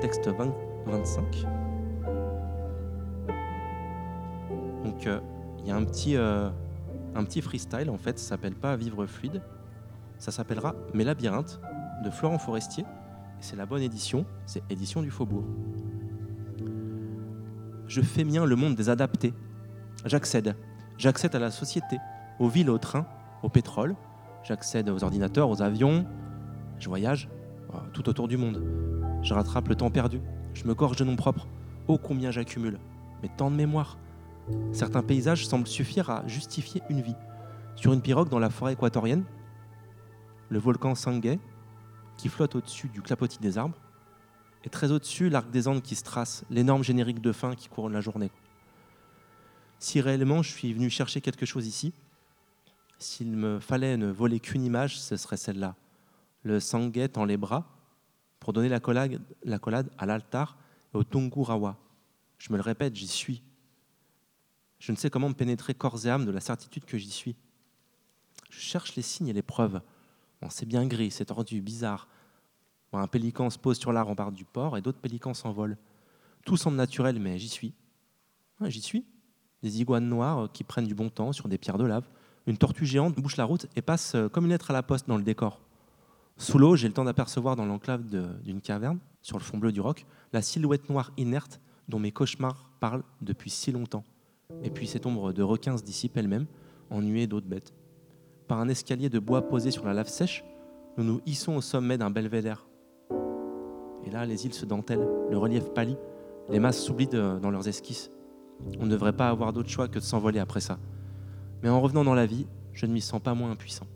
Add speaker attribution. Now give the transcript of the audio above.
Speaker 1: texte 20 25. Donc euh, il y a un petit, euh, un petit freestyle en fait, ça s'appelle pas Vivre fluide, ça s'appellera Mes labyrinthes de Florent Forestier. C'est la bonne édition, c'est édition du Faubourg. Je fais mien le monde des adaptés. J'accède. J'accède à la société, aux villes, aux trains, au pétrole. J'accède aux ordinateurs, aux avions. Je voyage euh, tout autour du monde. Je rattrape le temps perdu. Je me gorge de nom propre. Oh combien j'accumule. Mais tant de mémoire. Certains paysages semblent suffire à justifier une vie. Sur une pirogue dans la forêt équatorienne, le volcan Sangay, qui flotte au-dessus du clapotis des arbres, et très au-dessus, l'arc des Andes qui se trace, l'énorme générique de fin qui couronne la journée. Si réellement je suis venu chercher quelque chose ici, s'il me fallait ne voler qu'une image, ce serait celle-là. Le Sangay dans les bras pour donner la collade, la collade à l'altar et au Tongurawa. Je me le répète, j'y suis. Je ne sais comment me pénétrer corps et âme de la certitude que j'y suis. Je cherche les signes et les preuves. Bon, c'est bien gris, c'est tordu, bizarre. Un pélican se pose sur la rambarde du port et d'autres pélicans s'envolent. Tout semble naturel, mais j'y suis. J'y suis. Des iguanes noires qui prennent du bon temps sur des pierres de lave. Une tortue géante bouche la route et passe euh, comme une lettre à la poste dans le décor. Sous l'eau, j'ai le temps d'apercevoir dans l'enclave d'une caverne, sur le fond bleu du roc, la silhouette noire inerte dont mes cauchemars parlent depuis si longtemps. Et puis cette ombre de requin se dissipe elle-même, en nuée d'autres bêtes. Par un escalier de bois posé sur la lave sèche, nous nous hissons au sommet d'un belvédère. Et là, les îles se dentellent, le relief pâlit, les masses s'oublient dans leurs esquisses. On ne devrait pas avoir d'autre choix que de s'envoler après ça. Mais en revenant dans la vie, je ne m'y sens pas moins impuissant.